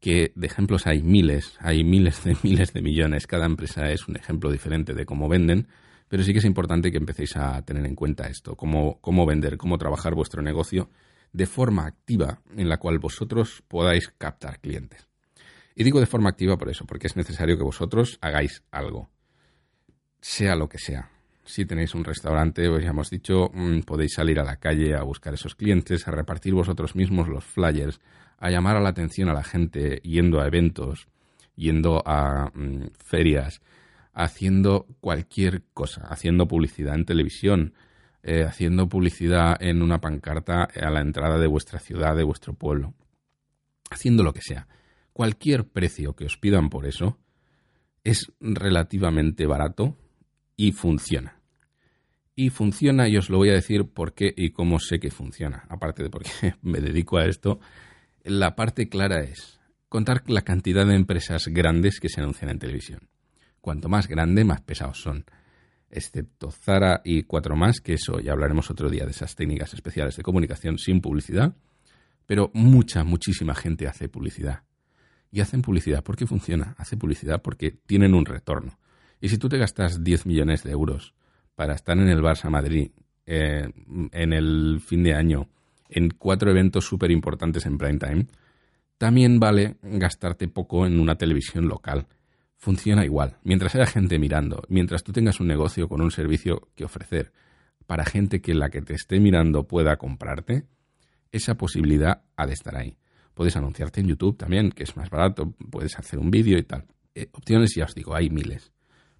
que de ejemplos hay miles, hay miles de miles de millones. Cada empresa es un ejemplo diferente de cómo venden, pero sí que es importante que empecéis a tener en cuenta esto, cómo, cómo vender, cómo trabajar vuestro negocio de forma activa en la cual vosotros podáis captar clientes. Y digo de forma activa por eso, porque es necesario que vosotros hagáis algo, sea lo que sea. Si tenéis un restaurante, pues ya hemos dicho, mm, podéis salir a la calle a buscar esos clientes, a repartir vosotros mismos los flyers, a llamar a la atención a la gente yendo a eventos, yendo a mm, ferias, haciendo cualquier cosa, haciendo publicidad en televisión, eh, haciendo publicidad en una pancarta a la entrada de vuestra ciudad, de vuestro pueblo, haciendo lo que sea. Cualquier precio que os pidan por eso es relativamente barato y funciona. Y funciona, y os lo voy a decir por qué y cómo sé que funciona. Aparte de porque me dedico a esto, la parte clara es contar la cantidad de empresas grandes que se anuncian en televisión. Cuanto más grande, más pesados son excepto Zara y cuatro más, que eso ya hablaremos otro día de esas técnicas especiales de comunicación sin publicidad, pero mucha, muchísima gente hace publicidad. Y hacen publicidad porque funciona, hace publicidad porque tienen un retorno. Y si tú te gastas 10 millones de euros para estar en el Barça Madrid eh, en el fin de año, en cuatro eventos súper importantes en prime time, también vale gastarte poco en una televisión local funciona igual. Mientras haya gente mirando, mientras tú tengas un negocio con un servicio que ofrecer para gente que la que te esté mirando pueda comprarte, esa posibilidad ha de estar ahí. Puedes anunciarte en YouTube también, que es más barato, puedes hacer un vídeo y tal. Eh, opciones, ya os digo, hay miles.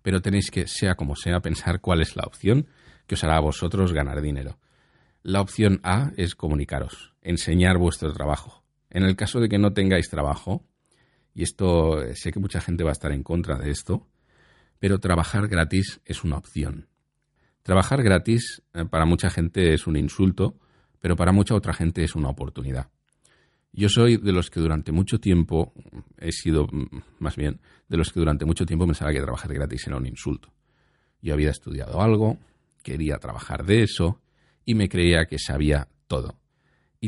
Pero tenéis que, sea como sea, pensar cuál es la opción que os hará a vosotros ganar dinero. La opción A es comunicaros, enseñar vuestro trabajo. En el caso de que no tengáis trabajo, y esto eh, sé que mucha gente va a estar en contra de esto, pero trabajar gratis es una opción. Trabajar gratis eh, para mucha gente es un insulto, pero para mucha otra gente es una oportunidad. Yo soy de los que durante mucho tiempo, he sido mm, más bien, de los que durante mucho tiempo pensaba que trabajar gratis era un insulto. Yo había estudiado algo, quería trabajar de eso y me creía que sabía todo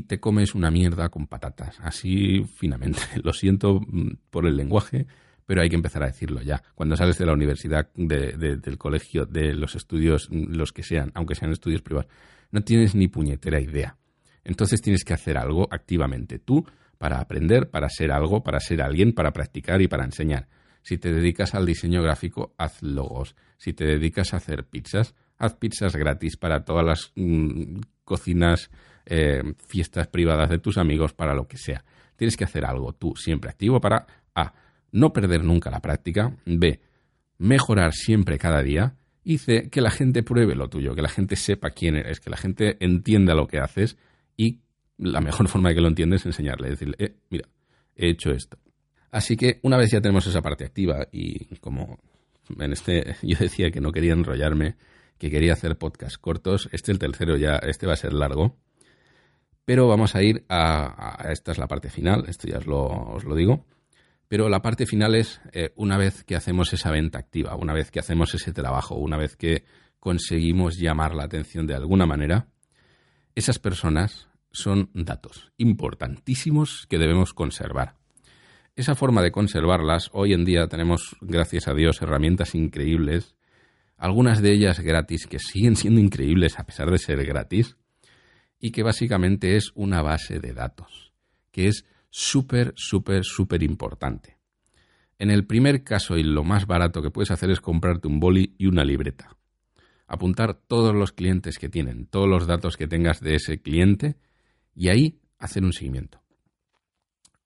te comes una mierda con patatas, así finamente. Lo siento mm, por el lenguaje, pero hay que empezar a decirlo ya. Cuando sales de la universidad, del colegio, de los estudios, mm, los que sean, aunque sean estudios privados, no tienes ni puñetera idea. Entonces tienes que hacer algo activamente tú para aprender, para ser algo, para ser alguien, para practicar y para enseñar. Si te dedicas al diseño gráfico, haz logos. Si te dedicas a hacer pizzas, haz pizzas gratis para todas las mm, cocinas eh, fiestas privadas de tus amigos, para lo que sea. Tienes que hacer algo tú siempre activo para A. No perder nunca la práctica. B. Mejorar siempre cada día. Y C. Que la gente pruebe lo tuyo, que la gente sepa quién eres, que la gente entienda lo que haces y la mejor forma de que lo entiendes es enseñarle, decirle, eh, mira, he hecho esto. Así que una vez ya tenemos esa parte activa y como en este yo decía que no quería enrollarme, que quería hacer podcast cortos, este el tercero ya, este va a ser largo, pero vamos a ir a, esta es la parte final, esto ya os lo, digo. Pero la parte final es eh, una vez que hacemos esa venta activa, una vez que hacemos ese trabajo, una vez que conseguimos llamar la atención de alguna manera, esas personas son datos importantísimos que debemos conservar. Esa forma de conservarlas, hoy en día tenemos, gracias a Dios, herramientas increíbles, algunas de ellas gratis, que siguen siendo increíbles a pesar de ser gratis, y que básicamente es una base de datos, que es súper, súper, súper importante. En el primer caso y lo más barato que puedes hacer es comprarte un boli y una libreta. Apuntar todos los clientes que tienen, todos los datos que tengas de ese cliente y ahí hacer un seguimiento.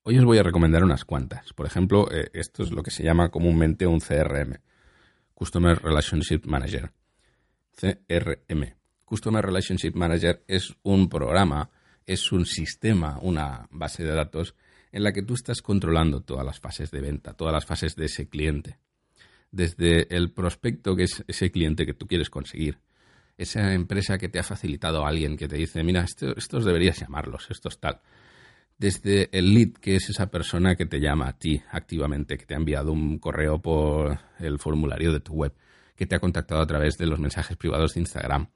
Hoy os voy a recomendar unas cuantas. Por ejemplo, eh, esto es lo que se llama comúnmente un CRM, Customer Relationship Manager. CRM. Customer Relationship Manager es un programa, es un sistema, una base de datos en la que tú estás controlando todas las fases de venta, todas las fases de ese cliente. Desde el prospecto, que es ese cliente que tú quieres conseguir, esa empresa que te ha facilitado a alguien que te dice, mira, estos deberías llamarlos, estos tal desde el lead, que es esa persona que te llama a ti activamente, que te ha enviado un correo por el formulario de tu web, que te ha contactado a través de los mensajes privados de Instagram,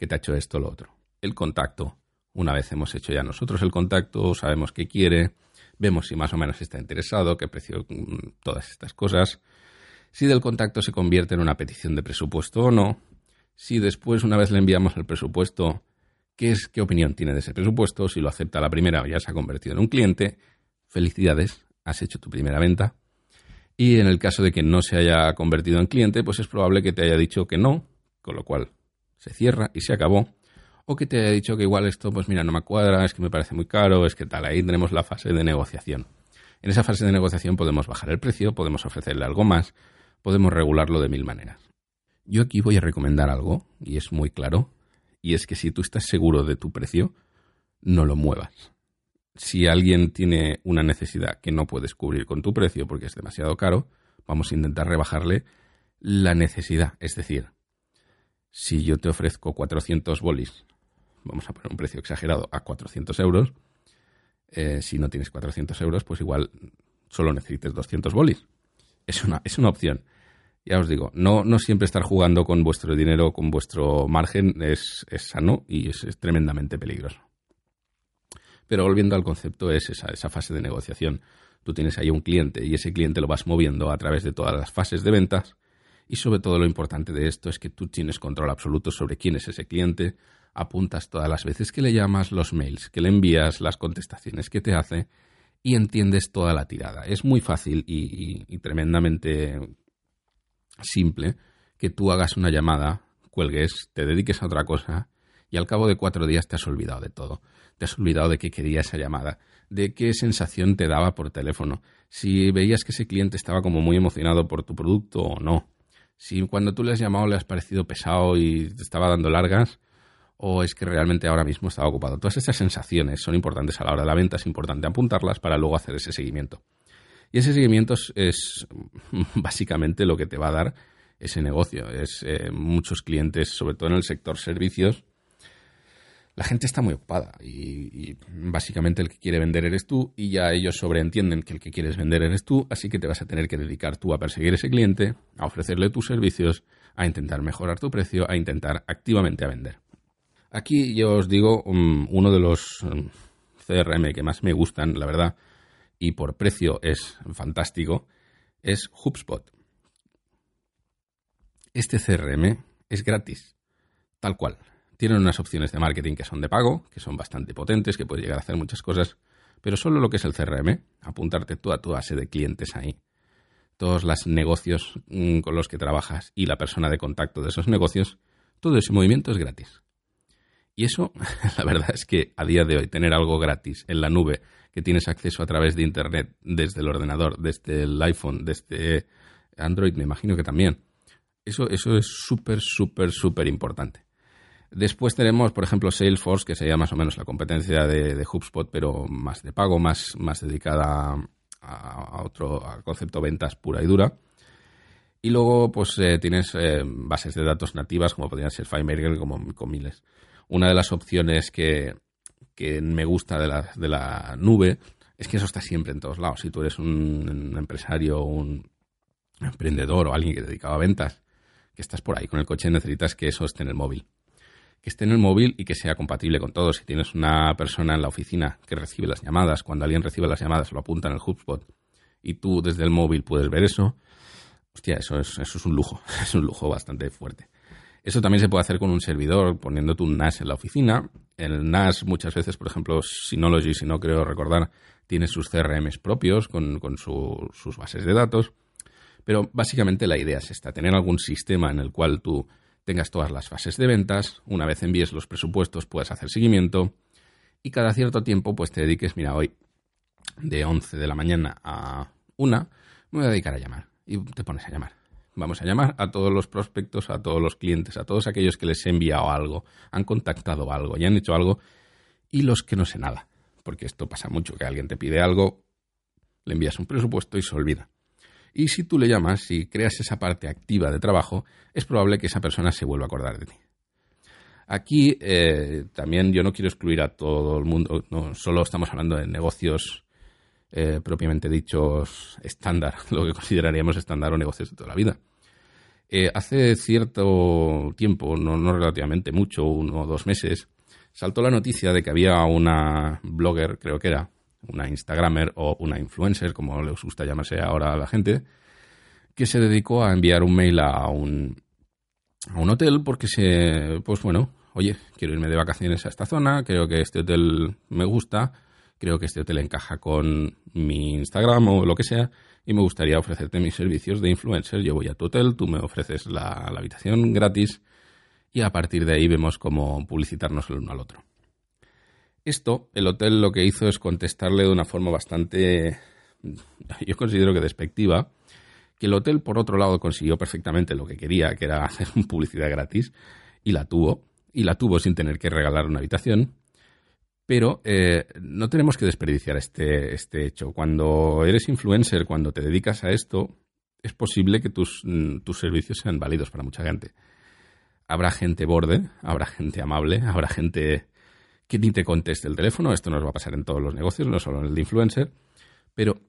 que te ha hecho esto o lo otro. El contacto. Una vez hemos hecho ya nosotros el contacto, sabemos qué quiere, vemos si más o menos está interesado, qué precio, mm, todas estas cosas. Si del contacto se convierte en una petición de presupuesto o no. Si después, una vez le enviamos el presupuesto, qué, es, qué opinión tiene de ese presupuesto, si lo acepta la primera o ya se ha convertido en un cliente. Felicidades, has hecho tu primera venta. Y en el caso de que no se haya convertido en cliente, pues es probable que te haya dicho que no, con lo cual se cierra y se acabó. O que te haya dicho que igual esto, pues mira, no me cuadra, es que me parece muy caro, es que tal. Ahí tenemos la fase de negociación. En esa fase de negociación podemos bajar el precio, podemos ofrecerle algo más, podemos regularlo de mil maneras. Yo aquí voy a recomendar algo, y es muy claro, y es que si tú estás seguro de tu precio, no lo muevas. Si alguien tiene una necesidad que no puedes cubrir con tu precio porque es demasiado caro, vamos a intentar rebajarle la necesidad. Es decir, si yo te ofrezco 400 bolis, vamos a poner un precio exagerado a 400 euros, eh, si no tienes 400 euros, pues igual solo necesites 200 bolis. Es una, es una opción ya os digo, no, no siempre estar jugando con vuestro dinero, con vuestro margen, es, sano y es, tremendamente peligroso. Pero volviendo al concepto, es esa, esa fase de negociación. Tú tienes ahí un cliente y ese cliente lo vas moviendo a través de todas las fases de ventas. Y sobre todo lo importante de esto es que tú tienes control absoluto sobre quién es ese cliente, apuntas todas las veces que le llamas, los mails que le envías, las contestaciones que te hace y entiendes toda la tirada. Es muy fácil y tremendamente simple que tú hagas una llamada, cuelgues, te dediques a otra cosa y al cabo de cuatro días te has olvidado de todo. Te has olvidado de qué quería esa llamada, de qué sensación te daba por teléfono, si veías que ese cliente estaba como muy emocionado por tu producto o no, si cuando tú le has llamado le has parecido pesado y te estaba dando largas o es que realmente ahora mismo estaba ocupado. Todas esas sensaciones son importantes a la hora de la venta, es importante apuntarlas para luego hacer ese seguimiento. Y ese seguimiento es, básicamente lo que te va a dar ese negocio. Es eh, muchos clientes, sobre todo en el sector servicios, la gente está muy ocupada y, básicamente el que quiere vender eres tú y ya ellos sobreentienden que el que quieres vender eres tú, así que te vas a tener que dedicar tú a perseguir ese cliente, a ofrecerle tus servicios, a intentar mejorar tu precio, a intentar activamente a vender. Aquí yo os digo um, uno de los CRM que más me gustan, la verdad, y por precio es fantástico, es HubSpot. Este CRM es gratis, tal cual. Tienen unas opciones de marketing que son de pago, que son bastante potentes, que puedes llegar a hacer muchas cosas, pero solo lo que es el CRM, apuntarte tú a tu base de clientes ahí, todos los negocios mm, con los que trabajas y la persona de contacto de esos negocios, todo ese movimiento es gratis. Y eso, la verdad es que a día de hoy, tener algo gratis en la nube, que tienes acceso a través de Internet, desde el ordenador, desde el iPhone, desde Android, me imagino que también. Eso, eso es súper, súper, súper importante. Después tenemos, por ejemplo, Salesforce, que sería más o menos la competencia de, HubSpot, pero más de pago, más, más dedicada a, otro concepto ventas pura y dura. Y luego, pues eh, tienes eh, bases de datos nativas, como podrían ser FileMaker, como con miles. Una de las opciones que, me gusta de la, de la nube es que eso está siempre en todos lados. Si tú eres un, empresario, un emprendedor o alguien que dedicaba a ventas, que estás por ahí con el coche, necesitas que eso esté en el móvil. Que esté en el móvil y que sea compatible con todo. Si tienes una persona en la oficina que recibe las llamadas, cuando alguien recibe las llamadas lo apunta en el HubSpot y tú desde el móvil puedes ver eso, hostia, eso es, eso es un lujo, es un lujo bastante fuerte. Eso también se puede hacer con un servidor, poniéndote un NAS en la oficina. El NAS muchas veces, por ejemplo, Synology, si no creo recordar, tiene sus CRMs propios con, sus bases de datos. Pero básicamente la idea es esta, tener algún sistema en el cual tú tengas todas las fases de ventas, una vez envíes los presupuestos puedas hacer seguimiento y cada cierto tiempo pues te dediques, mira, hoy de 11 de la mañana a 1 me voy a dedicar a llamar y te pones a llamar Vamos a llamar a todos los prospectos, a todos los clientes, a todos aquellos que les he enviado algo, han contactado algo, ya han hecho algo, y los que no sé nada. Porque esto pasa mucho, que alguien te pide algo, le envías un presupuesto y se olvida. Y si tú le llamas y creas esa parte activa de trabajo, es probable que esa persona se vuelva a acordar de ti. Aquí eh, también yo no quiero excluir a todo el mundo, no solo estamos hablando de negocios eh, propiamente dichos estándar, lo que consideraríamos estándar o negocios de toda la vida. Eh, hace cierto tiempo, no, no relativamente mucho, uno o dos meses, saltó la noticia de que había una blogger, creo que era, una Instagramer o una influencer, como les gusta llamarse ahora a la gente, que se dedicó a enviar un mail a un, a un hotel porque se, pues bueno, oye, quiero irme de vacaciones a esta zona, creo que este hotel me gusta, creo que este hotel encaja con mi Instagram o lo que sea y me gustaría ofrecerte mis servicios de influencer. Yo voy a tu hotel, tú me ofreces la, habitación gratis y a partir de ahí vemos cómo publicitarnos el uno al otro. Esto, el hotel lo que hizo es contestarle de una forma bastante, yo considero que despectiva, que el hotel por otro lado consiguió perfectamente lo que quería, que era hacer publicidad gratis, y la tuvo, y la tuvo sin tener que regalar una habitación, pero eh, no tenemos que desperdiciar este, este hecho. Cuando eres influencer, cuando te dedicas a esto, es posible que tus, mm, tus servicios sean válidos para mucha gente. Habrá gente borde, habrá gente amable, habrá gente que ni te conteste el teléfono. Esto nos va a pasar en todos los negocios, no solo en el de influencer. Pero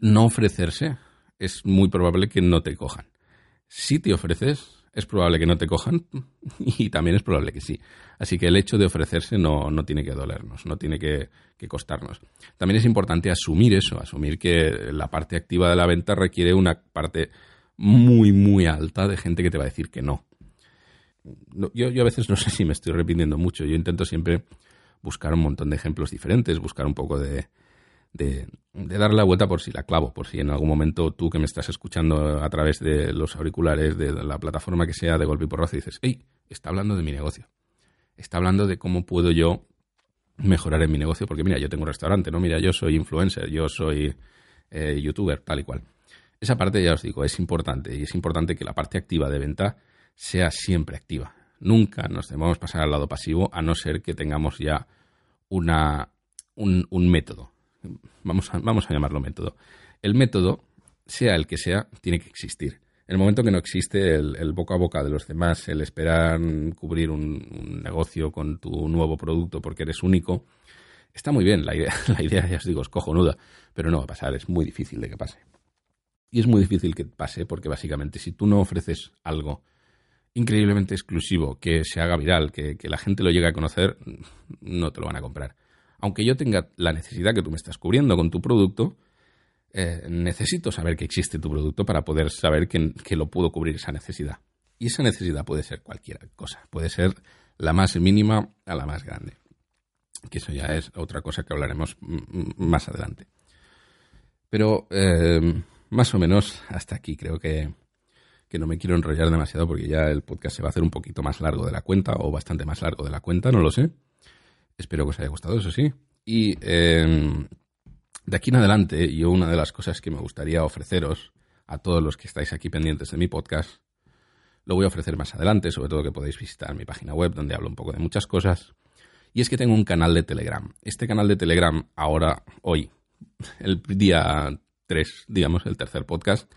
no ofrecerse es muy probable que no te cojan. Si te ofreces, es probable que no te cojan y también es probable que sí. Así que el hecho de ofrecerse no, no tiene que dolernos, no tiene que, costarnos. También es importante asumir eso, asumir que la parte activa de la venta requiere una parte muy, muy alta de gente que te va a decir que no. Yo, yo a veces no sé si me estoy repitiendo mucho, yo intento siempre buscar un montón de ejemplos diferentes, buscar un poco de, de, darle la vuelta por si la clavo, por si en algún momento tú que me estás escuchando a través de los auriculares, de la plataforma que sea, de golpe y porrazo, dices, hey, está hablando de mi negocio. Está hablando de cómo puedo yo mejorar en mi negocio, porque mira, yo tengo un restaurante, ¿no? Mira, yo soy influencer, yo soy eh, youtuber, tal y cual. Esa parte, ya os digo, es importante y es importante que la parte activa de venta sea siempre activa. Nunca nos debemos pasar al lado pasivo a no ser que tengamos ya una, un método vamos a, vamos a llamarlo método. El método, sea el que sea, tiene que existir. En el momento que no existe el, boca a boca de los demás, el esperar cubrir un, negocio con tu nuevo producto porque eres único, está muy bien. La idea, la idea, ya os digo, es cojonuda, pero no va a pasar, es muy difícil de que pase. Y es muy difícil que pase porque básicamente si tú no ofreces algo increíblemente exclusivo, que se haga viral, que, que la gente lo llegue a conocer, no te lo van a comprar aunque yo tenga la necesidad que tú me estás cubriendo con tu producto, eh, necesito saber que existe tu producto para poder saber que, lo puedo cubrir esa necesidad. Y esa necesidad puede ser cualquier cosa, puede ser la más mínima a la más grande. Que eso ya es otra cosa que hablaremos más adelante. Pero eh, más o menos hasta aquí creo que, que no me quiero enrollar demasiado porque ya el podcast se va a hacer un poquito más largo de la cuenta o bastante más largo de la cuenta, no lo sé. Espero que os haya gustado, eso sí. Y em, de aquí en adelante, yo una de las cosas que me gustaría ofreceros a todos los que estáis aquí pendientes de mi podcast, lo voy a ofrecer más adelante, sobre todo que podéis visitar mi página web donde hablo un poco de muchas cosas. Y es que tengo un canal de Telegram. Este canal de Telegram, ahora, hoy, el día 3, digamos, el tercer podcast,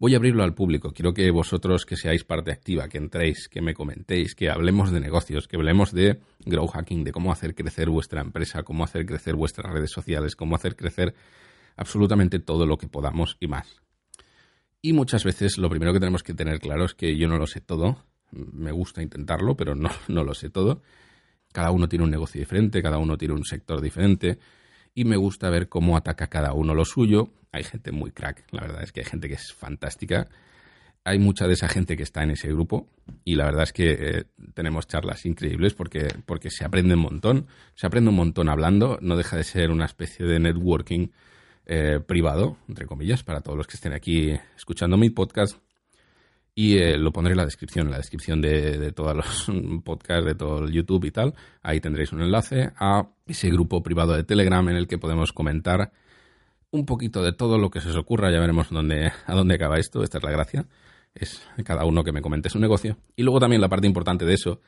Voy a abrirlo al público. Quiero que vosotros que seáis parte activa, que entréis, que me comentéis, que hablemos de negocios, que hablemos de grow hacking, de cómo hacer crecer vuestra empresa, cómo hacer crecer vuestras redes sociales, cómo hacer crecer absolutamente todo lo que podamos y más. Y muchas veces lo primero que tenemos que tener claro es que yo no lo sé todo. Me gusta intentarlo, pero no, no lo sé todo. Cada uno tiene un negocio diferente, cada uno tiene un sector diferente y me gusta ver cómo ataca cada uno lo suyo. Hay gente muy crack, la verdad es que hay gente que es fantástica. Hay mucha de esa gente que está en ese grupo y la verdad es que eh, tenemos charlas increíbles porque, porque se aprende un montón, se aprende un montón hablando, no deja de ser una especie de networking eh, privado, entre comillas, para todos los que estén aquí escuchando mi podcast y eh, lo pondré en la descripción, en la descripción de, todos los podcasts, de todo el YouTube y tal. Ahí tendréis un enlace a ese grupo privado de Telegram en el que podemos comentar un poquito de todo lo que se os ocurra. Ya veremos dónde, a dónde acaba esto. Esta es la gracia. Es cada uno que me comente su negocio. Y luego también la parte importante de eso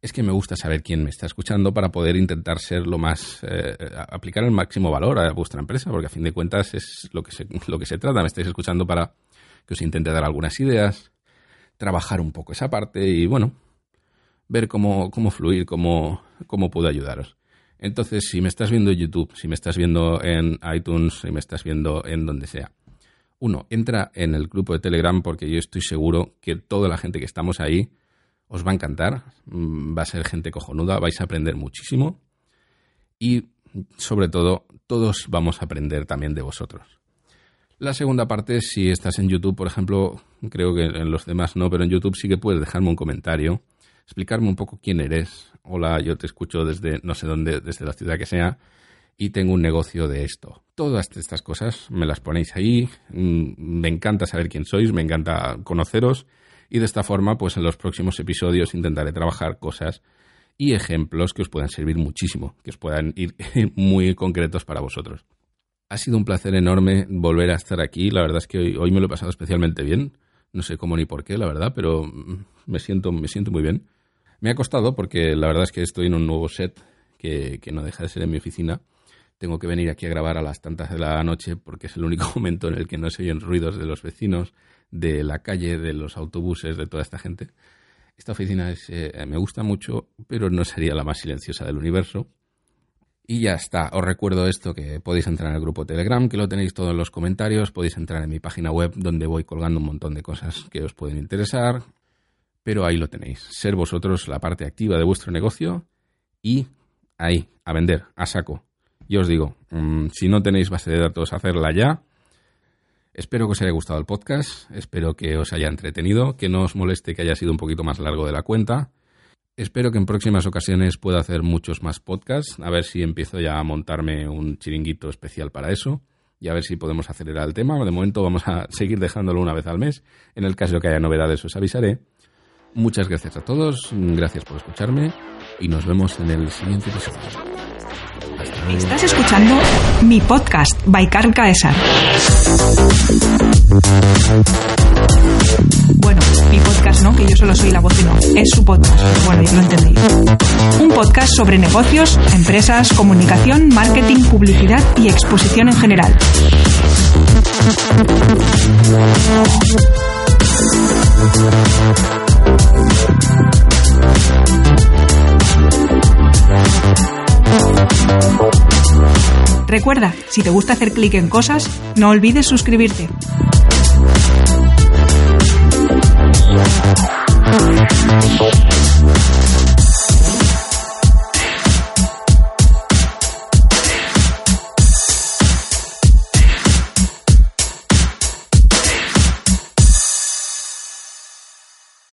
es que me gusta saber quién me está escuchando para poder intentar ser lo más eh, aplicar el máximo valor a vuestra empresa, porque a fin de cuentas es lo que se, lo que se trata. Me estáis escuchando para que os intente dar algunas ideas, trabajar un poco esa parte y bueno, ver cómo, cómo fluir, cómo, cómo puedo ayudaros. Entonces, si me estás viendo en YouTube, si me estás viendo en iTunes, si me estás viendo en donde sea, uno, entra en el grupo de Telegram porque yo estoy seguro que toda la gente que estamos ahí os va a encantar, mm, va a ser gente cojonuda, vais a aprender muchísimo y sobre todo todos vamos a aprender también de vosotros. La segunda parte, si estás en YouTube, por ejemplo, creo que en los demás no, pero en YouTube sí que puedes dejarme un comentario, explicarme un poco quién eres. Hola, yo te escucho desde no sé dónde, desde la ciudad que sea, y tengo un negocio de esto. Todas estas cosas me las ponéis ahí. Mm, me encanta saber quién sois, me encanta conoceros, y de esta forma, pues en los próximos episodios intentaré trabajar cosas y ejemplos que os puedan servir muchísimo, que os puedan ir muy concretos para vosotros. Ha sido un placer enorme volver a estar aquí. La verdad es que hoy, me lo he pasado especialmente bien. No sé cómo ni por qué, la verdad, pero mm, me siento, me siento muy bien. Me ha costado porque la verdad es que estoy en un nuevo set que, que no deja de ser en mi oficina. Tengo que venir aquí a grabar a las tantas de la noche porque es el único momento en el que no se oyen ruidos de los vecinos, de la calle, de los autobuses, de toda esta gente. Esta oficina eh, me gusta mucho, pero no sería la más silenciosa del universo. Y ya está. Os recuerdo esto, que podéis entrar en el grupo Telegram, que lo tenéis todos en los comentarios, podéis entrar en mi página web donde voy colgando un montón de cosas que os pueden interesar, pero ahí lo tenéis. Ser vosotros la parte activa de vuestro negocio y ahí, a vender, a saco. Yo os digo, mm, si no tenéis base de datos, hacerla ya. Espero que os haya gustado el podcast, espero que os haya entretenido, que no os moleste que haya sido un poquito más largo de la cuenta. Espero que en próximas ocasiones pueda hacer muchos más podcasts, a ver si empiezo ya a montarme un chiringuito especial para eso y a ver si podemos acelerar el tema. De momento vamos a seguir dejándolo una vez al mes. En el caso de que haya novedades os avisaré. Muchas gracias a todos, gracias por escucharme y nos vemos en el siguiente episodio. Estás escuchando mi podcast by Carl Caesar. Bueno, mi podcast no, que yo solo soy la voz y no. Es su podcast, bueno, ya lo entendéis. Un podcast sobre negocios, empresas, comunicación, marketing, publicidad y exposición en general. Recuerda, si te gusta hacer clic en cosas, no olvides suscribirte.